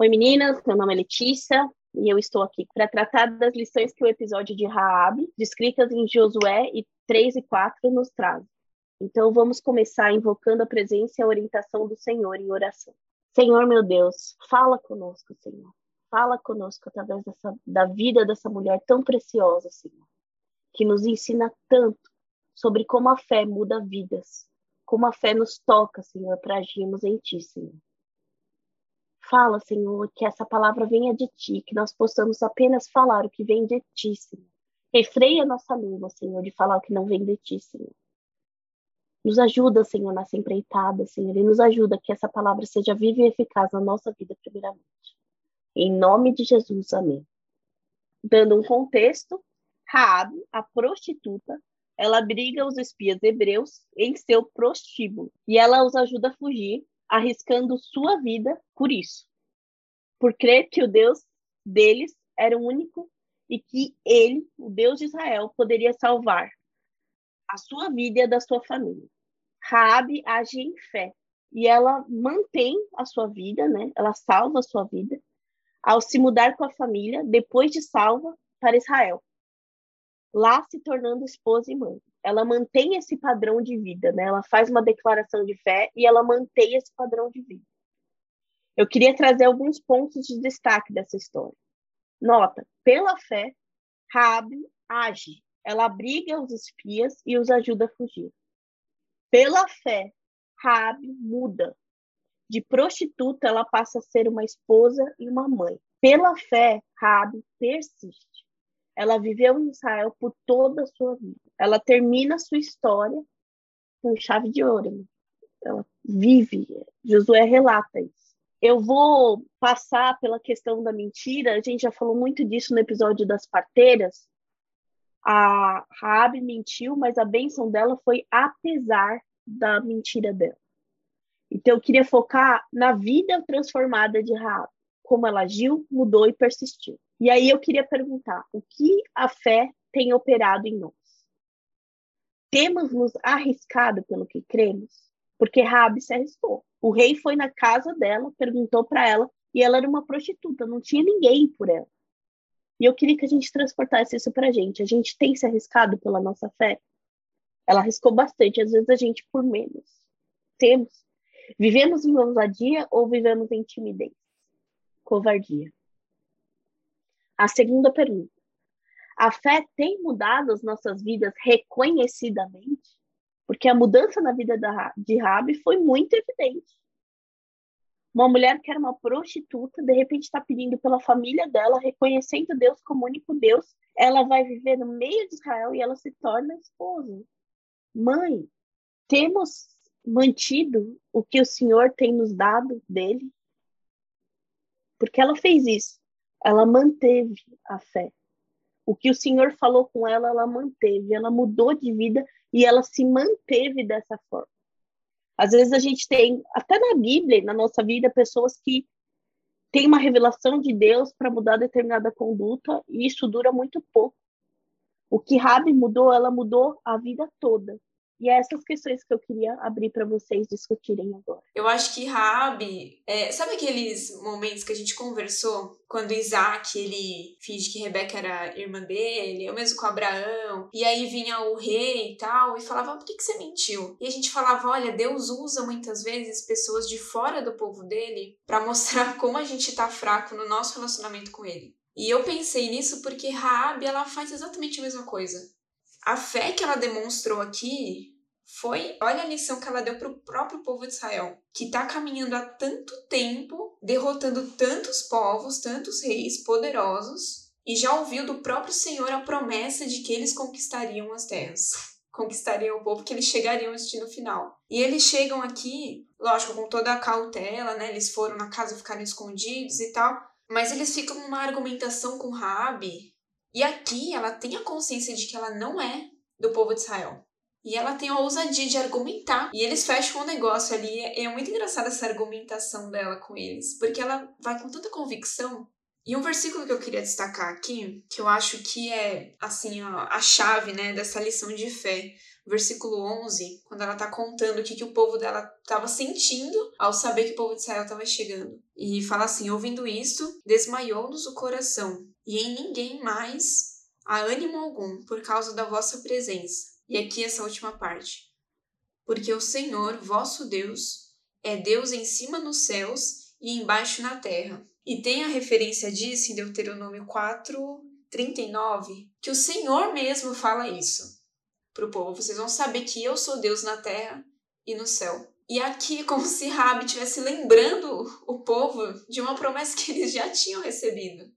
Oi meninas, meu nome é Letícia e eu estou aqui para tratar das lições que o episódio de Raab, descritas em Josué e 3 e 4, nos traz. Então vamos começar invocando a presença e a orientação do Senhor em oração. Senhor meu Deus, fala conosco, Senhor. Fala conosco através dessa, da vida dessa mulher tão preciosa, Senhor, que nos ensina tanto sobre como a fé muda vidas, como a fé nos toca, Senhor, para agirmos em Ti, Senhor. Fala, Senhor, que essa palavra venha de Ti, que nós possamos apenas falar o que vem de Ti, Senhor. Refreia nossa língua, Senhor, de falar o que não vem de Ti, Senhor. Nos ajuda, Senhor, nessa empreitada, Senhor, e nos ajuda que essa palavra seja viva e eficaz na nossa vida, primeiramente. Em nome de Jesus, amém. Dando um contexto, Raab, a prostituta, ela briga os espias hebreus em seu prostíbulo e ela os ajuda a fugir, arriscando sua vida por isso. Por crer que o Deus deles era o único e que ele, o Deus de Israel, poderia salvar a sua vida e a da sua família. Raabe age em fé e ela mantém a sua vida, né? Ela salva a sua vida ao se mudar com a família depois de salva para Israel lá se tornando esposa e mãe. Ela mantém esse padrão de vida, né? Ela faz uma declaração de fé e ela mantém esse padrão de vida. Eu queria trazer alguns pontos de destaque dessa história. Nota, pela fé, Rabi age. Ela abriga os espias e os ajuda a fugir. Pela fé, Rabi muda. De prostituta, ela passa a ser uma esposa e uma mãe. Pela fé, Rabi persiste. Ela viveu em Israel por toda a sua vida. Ela termina a sua história com chave de ouro. Né? Ela vive. Josué relata isso. Eu vou passar pela questão da mentira. A gente já falou muito disso no episódio das parteiras. A Raabe mentiu, mas a bênção dela foi apesar da mentira dela. Então eu queria focar na vida transformada de Raabe, como ela agiu, mudou e persistiu. E aí eu queria perguntar: o que a fé tem operado em nós? Temos nos arriscado pelo que cremos? Porque Rabi se arriscou. O rei foi na casa dela, perguntou para ela, e ela era uma prostituta, não tinha ninguém por ela. E eu queria que a gente transportasse isso para a gente. A gente tem se arriscado pela nossa fé? Ela arriscou bastante, às vezes a gente por menos. Temos. Vivemos em ousadia ou vivemos em timidez? Covardia. A segunda pergunta: a fé tem mudado as nossas vidas reconhecidamente? Porque a mudança na vida da, de Rabi foi muito evidente. Uma mulher que era uma prostituta, de repente está pedindo pela família dela, reconhecendo Deus como único Deus. Ela vai viver no meio de Israel e ela se torna esposa. Mãe, temos mantido o que o Senhor tem nos dado dele? Porque ela fez isso ela manteve a fé. O que o Senhor falou com ela, ela manteve. Ela mudou de vida e ela se manteve dessa forma. Às vezes a gente tem, até na Bíblia, na nossa vida, pessoas que têm uma revelação de Deus para mudar determinada conduta e isso dura muito pouco. O que Rabi mudou, ela mudou a vida toda. E é essas questões que eu queria abrir para vocês discutirem agora. Eu acho que Rabi, é, sabe aqueles momentos que a gente conversou quando Isaac ele finge que Rebeca era irmã dele, eu mesmo com Abraão, e aí vinha o rei e tal e falava por que, que você mentiu? E a gente falava, olha, Deus usa muitas vezes pessoas de fora do povo dele para mostrar como a gente tá fraco no nosso relacionamento com ele. E eu pensei nisso porque Raab ela faz exatamente a mesma coisa a fé que ela demonstrou aqui foi, olha a lição que ela deu para o próprio povo de Israel, que está caminhando há tanto tempo, derrotando tantos povos, tantos reis poderosos, e já ouviu do próprio Senhor a promessa de que eles conquistariam as terras, conquistariam o povo, que eles chegariam ao destino final. E eles chegam aqui, lógico, com toda a cautela, né? Eles foram na casa, ficaram escondidos e tal, mas eles ficam numa argumentação com Raabe e aqui ela tem a consciência de que ela não é do povo de Israel. E ela tem a ousadia de argumentar. E eles fecham o um negócio ali. É muito engraçada essa argumentação dela com eles. Porque ela vai com tanta convicção E um versículo que eu queria destacar aqui, que eu acho que é assim a, a chave né, dessa lição de fé, versículo 11, quando ela está contando o que, que o povo dela estava sentindo ao saber que o povo de Israel estava chegando. E fala assim: ouvindo isto, desmaiou-nos o coração, e em ninguém mais há ânimo algum por causa da vossa presença. E aqui essa última parte. Porque o Senhor, vosso Deus, é Deus em cima nos céus e embaixo na terra. E tem a referência disso em Deuteronômio 4, 39, que o Senhor mesmo fala isso para o povo. Vocês vão saber que eu sou Deus na terra e no céu. E aqui, como se Rabi estivesse lembrando o povo de uma promessa que eles já tinham recebido.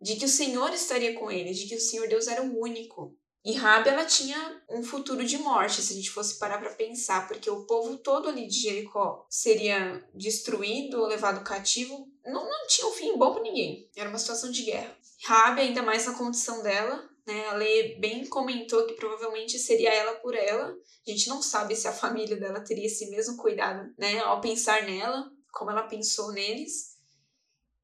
De que o Senhor estaria com eles, de que o Senhor Deus era o único. E Rabi, ela tinha um futuro de morte, se a gente fosse parar para pensar, porque o povo todo ali de Jericó seria destruído ou levado cativo. Não, não tinha um fim bom para ninguém. Era uma situação de guerra. Rabi, ainda mais na condição dela, né? A Lê bem comentou que provavelmente seria ela por ela. A gente não sabe se a família dela teria esse mesmo cuidado, né? Ao pensar nela, como ela pensou neles.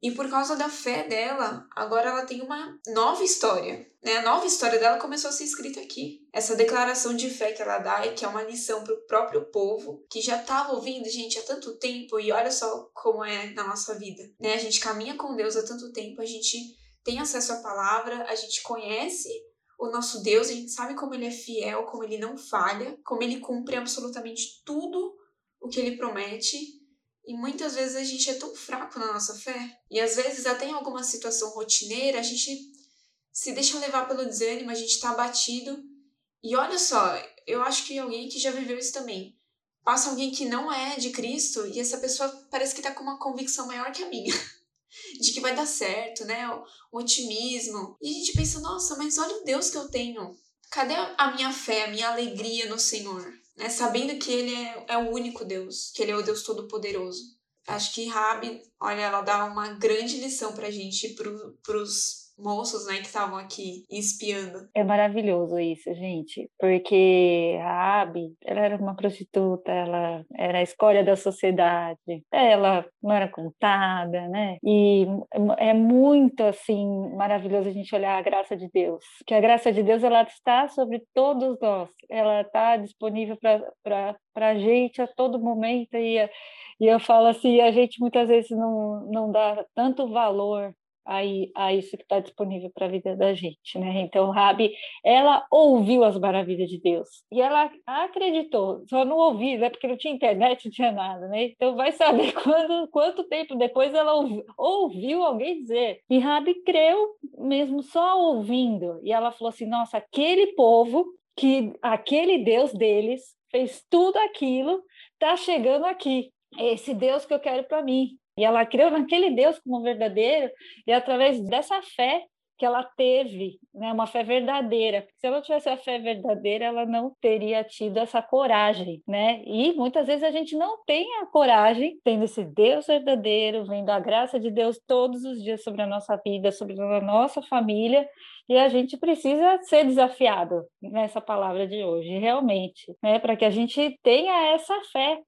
E por causa da fé dela, agora ela tem uma nova história. Né? A nova história dela começou a ser escrita aqui. Essa declaração de fé que ela dá e que é uma lição para o próprio povo, que já estava ouvindo, gente, há tanto tempo, e olha só como é na nossa vida. Né? A gente caminha com Deus há tanto tempo, a gente tem acesso à palavra, a gente conhece o nosso Deus, a gente sabe como ele é fiel, como ele não falha, como ele cumpre absolutamente tudo o que ele promete. E muitas vezes a gente é tão fraco na nossa fé. E às vezes, até em alguma situação rotineira, a gente se deixa levar pelo desânimo, a gente está abatido. E olha só, eu acho que alguém que já viveu isso também. Passa alguém que não é de Cristo e essa pessoa parece que está com uma convicção maior que a minha. de que vai dar certo, né? O otimismo. E a gente pensa, nossa, mas olha o Deus que eu tenho. Cadê a minha fé, a minha alegria no Senhor? Né? Sabendo que Ele é, é o único Deus, que Ele é o Deus Todo-Poderoso. Acho que Rabi, olha, ela dá uma grande lição pra gente, pro, pros moços, né, que estavam aqui espiando. É maravilhoso isso, gente, porque a Abby, ela era uma prostituta, ela era a escória da sociedade, ela não era contada, né? E é muito assim maravilhoso a gente olhar a graça de Deus, que a graça de Deus ela está sobre todos nós, ela está disponível para a gente a todo momento e e eu falo assim, a gente muitas vezes não, não dá tanto valor a, a isso que está disponível para a vida da gente, né? Então, Rabi, ela ouviu as maravilhas de Deus e ela acreditou. Só não ouviu, né? Porque não tinha internet, não tinha nada, né? Então, vai saber quando, quanto tempo depois ela ouviu, ouviu alguém dizer. E Rabi creu mesmo só ouvindo. E ela falou assim: Nossa, aquele povo que aquele Deus deles fez tudo aquilo, está chegando aqui. Esse Deus que eu quero para mim. E ela creu naquele Deus como verdadeiro, e através dessa fé que ela teve, né, uma fé verdadeira. Se ela tivesse a fé verdadeira, ela não teria tido essa coragem, né? E muitas vezes a gente não tem a coragem, tendo esse Deus verdadeiro, vendo a graça de Deus todos os dias sobre a nossa vida, sobre a nossa família, e a gente precisa ser desafiado nessa palavra de hoje, realmente, né? Para que a gente tenha essa fé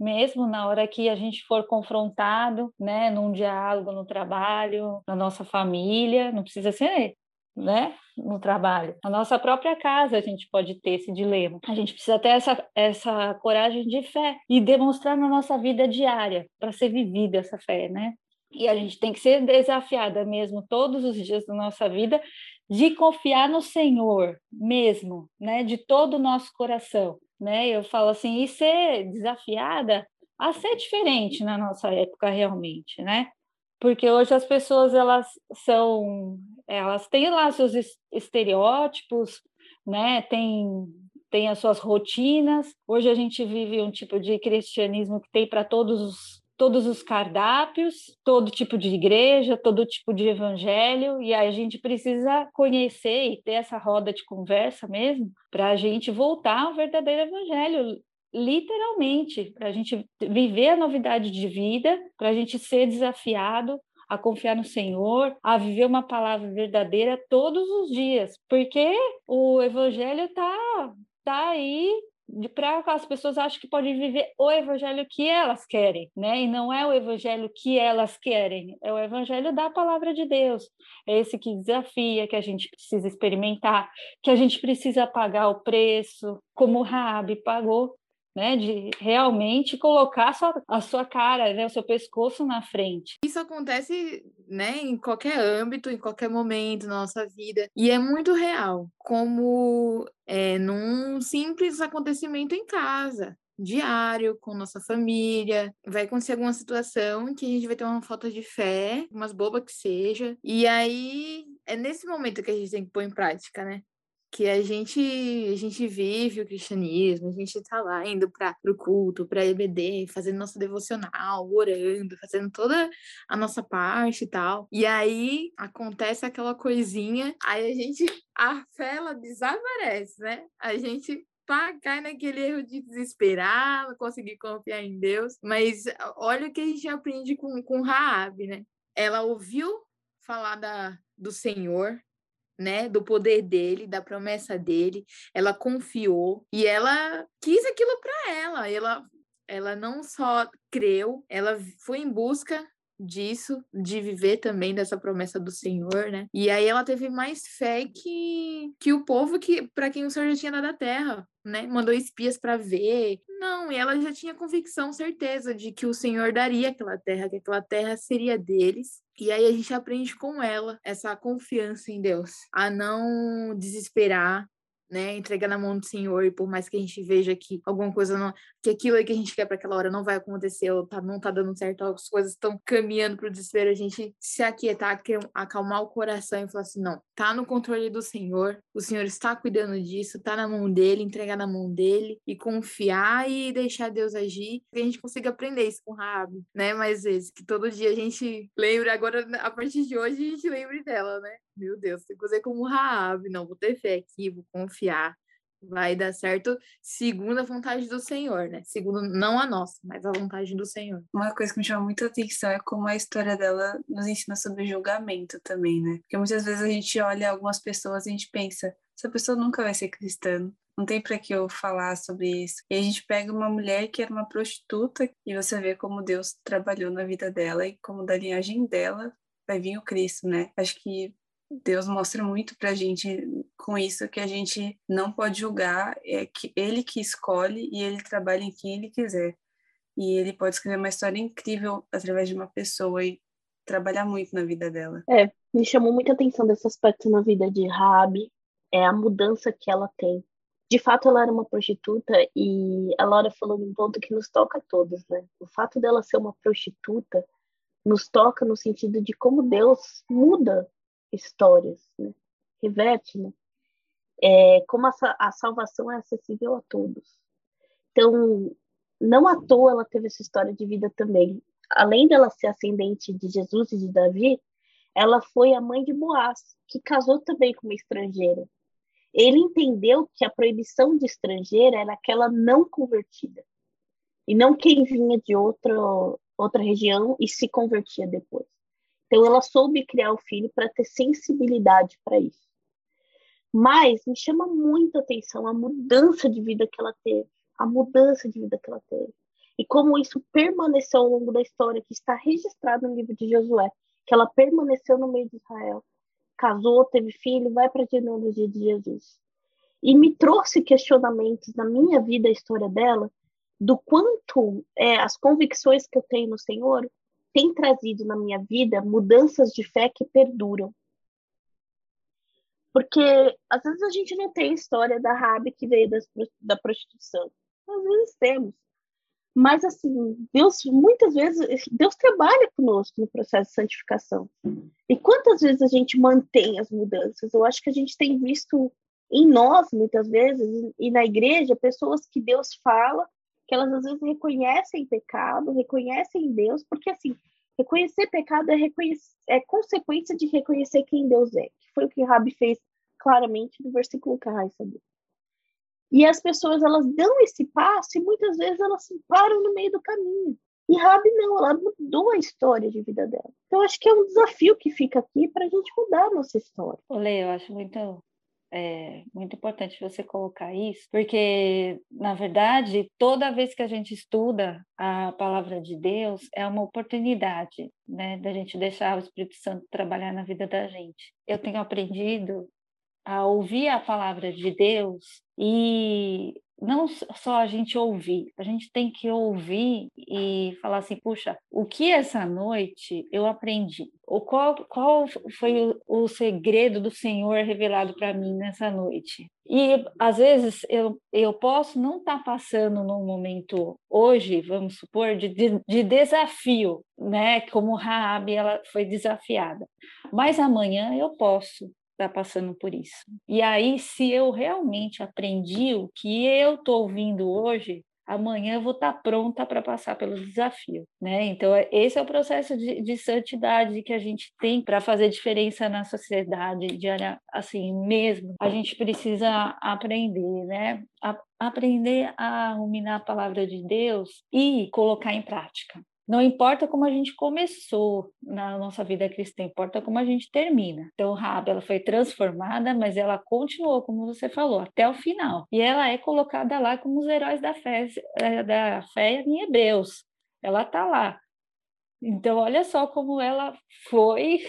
mesmo na hora que a gente for confrontado, né, num diálogo no trabalho, na nossa família, não precisa ser, né, no trabalho. Na nossa própria casa a gente pode ter esse dilema. A gente precisa ter essa, essa coragem de fé e demonstrar na nossa vida diária para ser vivida essa fé, né? E a gente tem que ser desafiada mesmo todos os dias da nossa vida de confiar no Senhor mesmo, né, de todo o nosso coração né? Eu falo assim, e ser desafiada a ser diferente na nossa época realmente, né? Porque hoje as pessoas elas são, elas têm lá seus estereótipos, né? Tem tem as suas rotinas. Hoje a gente vive um tipo de cristianismo que tem para todos os todos os cardápios, todo tipo de igreja, todo tipo de evangelho, e a gente precisa conhecer e ter essa roda de conversa mesmo, para a gente voltar ao verdadeiro evangelho, literalmente, para a gente viver a novidade de vida, para a gente ser desafiado a confiar no Senhor, a viver uma palavra verdadeira todos os dias, porque o evangelho está tá aí para as pessoas acham que podem viver o evangelho que elas querem, né? E não é o evangelho que elas querem, é o evangelho da palavra de Deus. É esse que desafia, que a gente precisa experimentar, que a gente precisa pagar o preço, como Raabe pagou né, de realmente colocar a sua, a sua cara, né, o seu pescoço na frente. Isso acontece, né, em qualquer âmbito, em qualquer momento da nossa vida, e é muito real, como é, num simples acontecimento em casa, diário, com nossa família. Vai acontecer alguma situação que a gente vai ter uma falta de fé, umas bobas que seja. E aí é nesse momento que a gente tem que pôr em prática, né? Que a gente a gente vive o cristianismo, a gente tá lá indo para o culto, para EBD, fazendo nosso devocional, orando, fazendo toda a nossa parte e tal. E aí acontece aquela coisinha, aí a gente a fé ela desaparece, né? A gente pá, cai naquele erro de desesperar, não conseguir confiar em Deus. Mas olha o que a gente aprende com, com Raab, né? Ela ouviu falar da, do Senhor, né, do poder dele, da promessa dele. Ela confiou e ela quis aquilo para ela. Ela ela não só creu, ela foi em busca disso, de viver também dessa promessa do Senhor, né? E aí ela teve mais fé que, que o povo que para quem o Senhor já tinha dado a terra, né? Mandou espias para ver. Não, e ela já tinha convicção, certeza de que o Senhor daria aquela terra, que aquela terra seria deles e aí a gente aprende com ela essa confiança em Deus, a não desesperar, né, entregar na mão do Senhor, e por mais que a gente veja que alguma coisa não, que aquilo aí que a gente quer para aquela hora não vai acontecer, ou tá, não tá dando certo, as coisas estão caminhando para o desespero, a gente se aquietar, acalmar o coração e falar assim: não, tá no controle do Senhor, o Senhor está cuidando disso, tá na mão dele, entregar na mão dele e confiar e deixar Deus agir, que a gente consiga aprender isso com Rabi, né, mais vezes, que todo dia a gente lembra, agora a partir de hoje a gente lembre dela, né? Meu Deus, tem que fazer como Raab, não, vou ter fé aqui, vou confiar, vai dar certo segundo a vontade do Senhor, né? Segundo não a nossa, mas a vontade do Senhor. Uma coisa que me chama muita atenção é como a história dela nos ensina sobre julgamento também, né? Porque muitas vezes a gente olha algumas pessoas e a gente pensa, essa pessoa nunca vai ser cristã, não tem para que eu falar sobre isso. E a gente pega uma mulher que era uma prostituta e você vê como Deus trabalhou na vida dela e como da linhagem dela vai vir o Cristo, né? Acho que Deus mostra muito para a gente com isso que a gente não pode julgar, é que ele que escolhe e ele trabalha em quem ele quiser. E ele pode escrever uma história incrível através de uma pessoa e trabalhar muito na vida dela. É, me chamou muita atenção desse aspecto na vida de Rabi, é a mudança que ela tem. De fato, ela era uma prostituta e a Laura falou num ponto que nos toca a todos, né? O fato dela ser uma prostituta nos toca no sentido de como Deus muda histórias, né? reverte, né? É, como a, a salvação é acessível a todos. Então, não à toa ela teve essa história de vida também. Além dela ser ascendente de Jesus e de Davi, ela foi a mãe de Boaz, que casou também com uma estrangeira. Ele entendeu que a proibição de estrangeira era aquela não convertida, e não quem vinha de outro, outra região e se convertia depois. Então, ela soube criar o filho para ter sensibilidade para isso. Mas me chama muito atenção a mudança de vida que ela teve, a mudança de vida que ela teve. E como isso permaneceu ao longo da história, que está registrado no livro de Josué, que ela permaneceu no meio de Israel, casou, teve filho, vai para a genealogia de Jesus. E me trouxe questionamentos na minha vida, a história dela, do quanto é, as convicções que eu tenho no Senhor tem trazido na minha vida mudanças de fé que perduram. Porque às vezes a gente não tem a história da Rabi que veio das, da prostituição. Às vezes temos. Mas assim, Deus muitas vezes Deus trabalha conosco no processo de santificação. E quantas vezes a gente mantém as mudanças? Eu acho que a gente tem visto em nós muitas vezes e na igreja pessoas que Deus fala que elas às vezes reconhecem pecado, reconhecem Deus, porque assim, reconhecer pecado é, reconhecer, é consequência de reconhecer quem Deus é, que foi o que Rabi fez claramente no versículo que a Rai sabia. E as pessoas, elas dão esse passo e muitas vezes elas se param no meio do caminho. E Rabi não, ela mudou a história de vida dela. Então, acho que é um desafio que fica aqui para a gente mudar a nossa história. Olê, eu acho muito É muito importante você colocar isso, porque, na verdade, toda vez que a gente estuda a palavra de Deus, é uma oportunidade, né, da gente deixar o Espírito Santo trabalhar na vida da gente. Eu tenho aprendido a ouvir a palavra de Deus e não só a gente ouvir, a gente tem que ouvir e falar assim, puxa, o que essa noite eu aprendi? O qual, qual foi o, o segredo do Senhor revelado para mim nessa noite? E às vezes eu, eu posso não estar tá passando num momento hoje, vamos supor, de, de, de desafio, né? Como Raab ela foi desafiada. Mas amanhã eu posso está passando por isso. E aí, se eu realmente aprendi o que eu estou ouvindo hoje, amanhã eu vou estar tá pronta para passar pelo desafio, né? Então é, esse é o processo de, de santidade que a gente tem para fazer diferença na sociedade diária, assim mesmo. A gente precisa aprender, né? A, aprender a ruminar a palavra de Deus e colocar em prática. Não importa como a gente começou na nossa vida cristã, importa como a gente termina. Então, Rabi, ela foi transformada, mas ela continuou, como você falou, até o final. E ela é colocada lá como os heróis da fé, eh, da fé em Hebreus. Ela está lá. Então, olha só como ela foi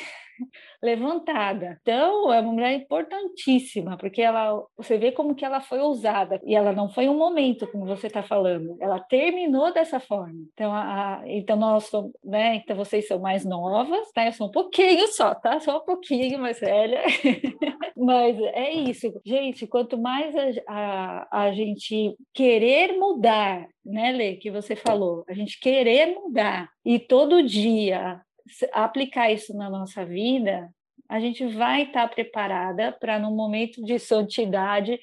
levantada. Então, é uma mulher importantíssima, porque ela, você vê como que ela foi ousada, e ela não foi um momento, como você está falando, ela terminou dessa forma. Então, a, então nós somos, né, então vocês são mais novas, tá? Eu sou um pouquinho só, tá? Só um pouquinho mais velha. Mas é isso. Gente, quanto mais a, a, a gente querer mudar, né, Lê, que você falou, a gente querer mudar e todo dia aplicar isso na nossa vida, a gente vai estar tá preparada para, no momento de santidade,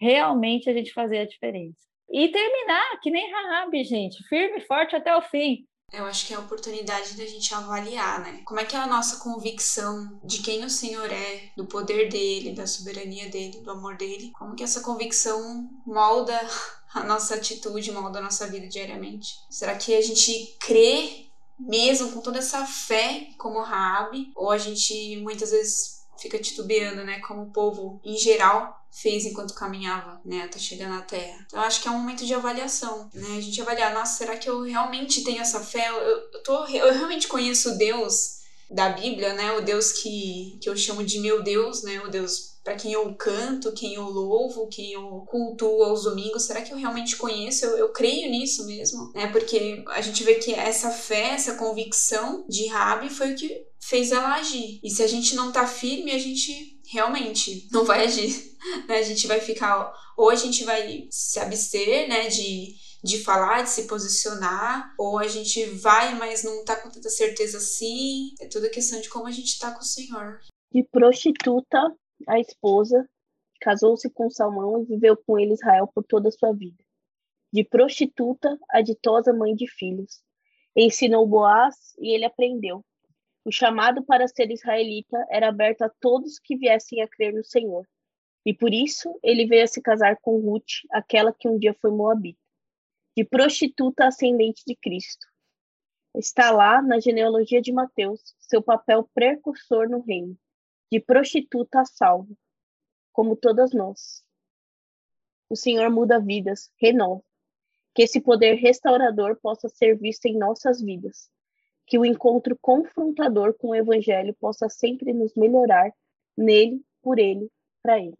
realmente a gente fazer a diferença. E terminar, que nem Rahab, gente, firme e forte até o fim. Eu acho que é a oportunidade da gente avaliar, né? Como é que é a nossa convicção de quem o Senhor é, do poder dele, da soberania dele, do amor dele? Como que essa convicção molda a nossa atitude, molda a nossa vida diariamente? Será que a gente crê mesmo com toda essa fé como Raab, ou a gente muitas vezes fica titubeando, né, como o povo em geral fez enquanto caminhava, né, até chegar na Terra. Então, acho que é um momento de avaliação, né, a gente avaliar, nossa, será que eu realmente tenho essa fé? Eu, eu, tô, eu realmente conheço Deus da Bíblia, né, o Deus que, que eu chamo de meu Deus, né, o Deus para quem eu canto, quem eu louvo, quem eu cultuo aos domingos, será que eu realmente conheço? Eu, eu creio nisso mesmo, né? Porque a gente vê que essa fé, essa convicção de Rabi foi o que fez ela agir. E se a gente não tá firme, a gente realmente não vai agir, né? A gente vai ficar ou a gente vai se abster, né, de de falar, de se posicionar, ou a gente vai, mas não tá com tanta certeza assim. É tudo questão de como a gente tá com o Senhor. De prostituta a esposa, casou-se com Salmão e viveu com ele Israel por toda a sua vida. De prostituta a ditosa mãe de filhos. Ensinou Boaz e ele aprendeu. O chamado para ser israelita era aberto a todos que viessem a crer no Senhor. E por isso ele veio a se casar com Ruth, aquela que um dia foi moabita. De prostituta ascendente de Cristo. Está lá na genealogia de Mateus, seu papel precursor no reino de prostituta a salvo, como todas nós. O Senhor muda vidas, renova. Que esse poder restaurador possa ser visto em nossas vidas. Que o encontro confrontador com o Evangelho possa sempre nos melhorar nele, por ele, para ele.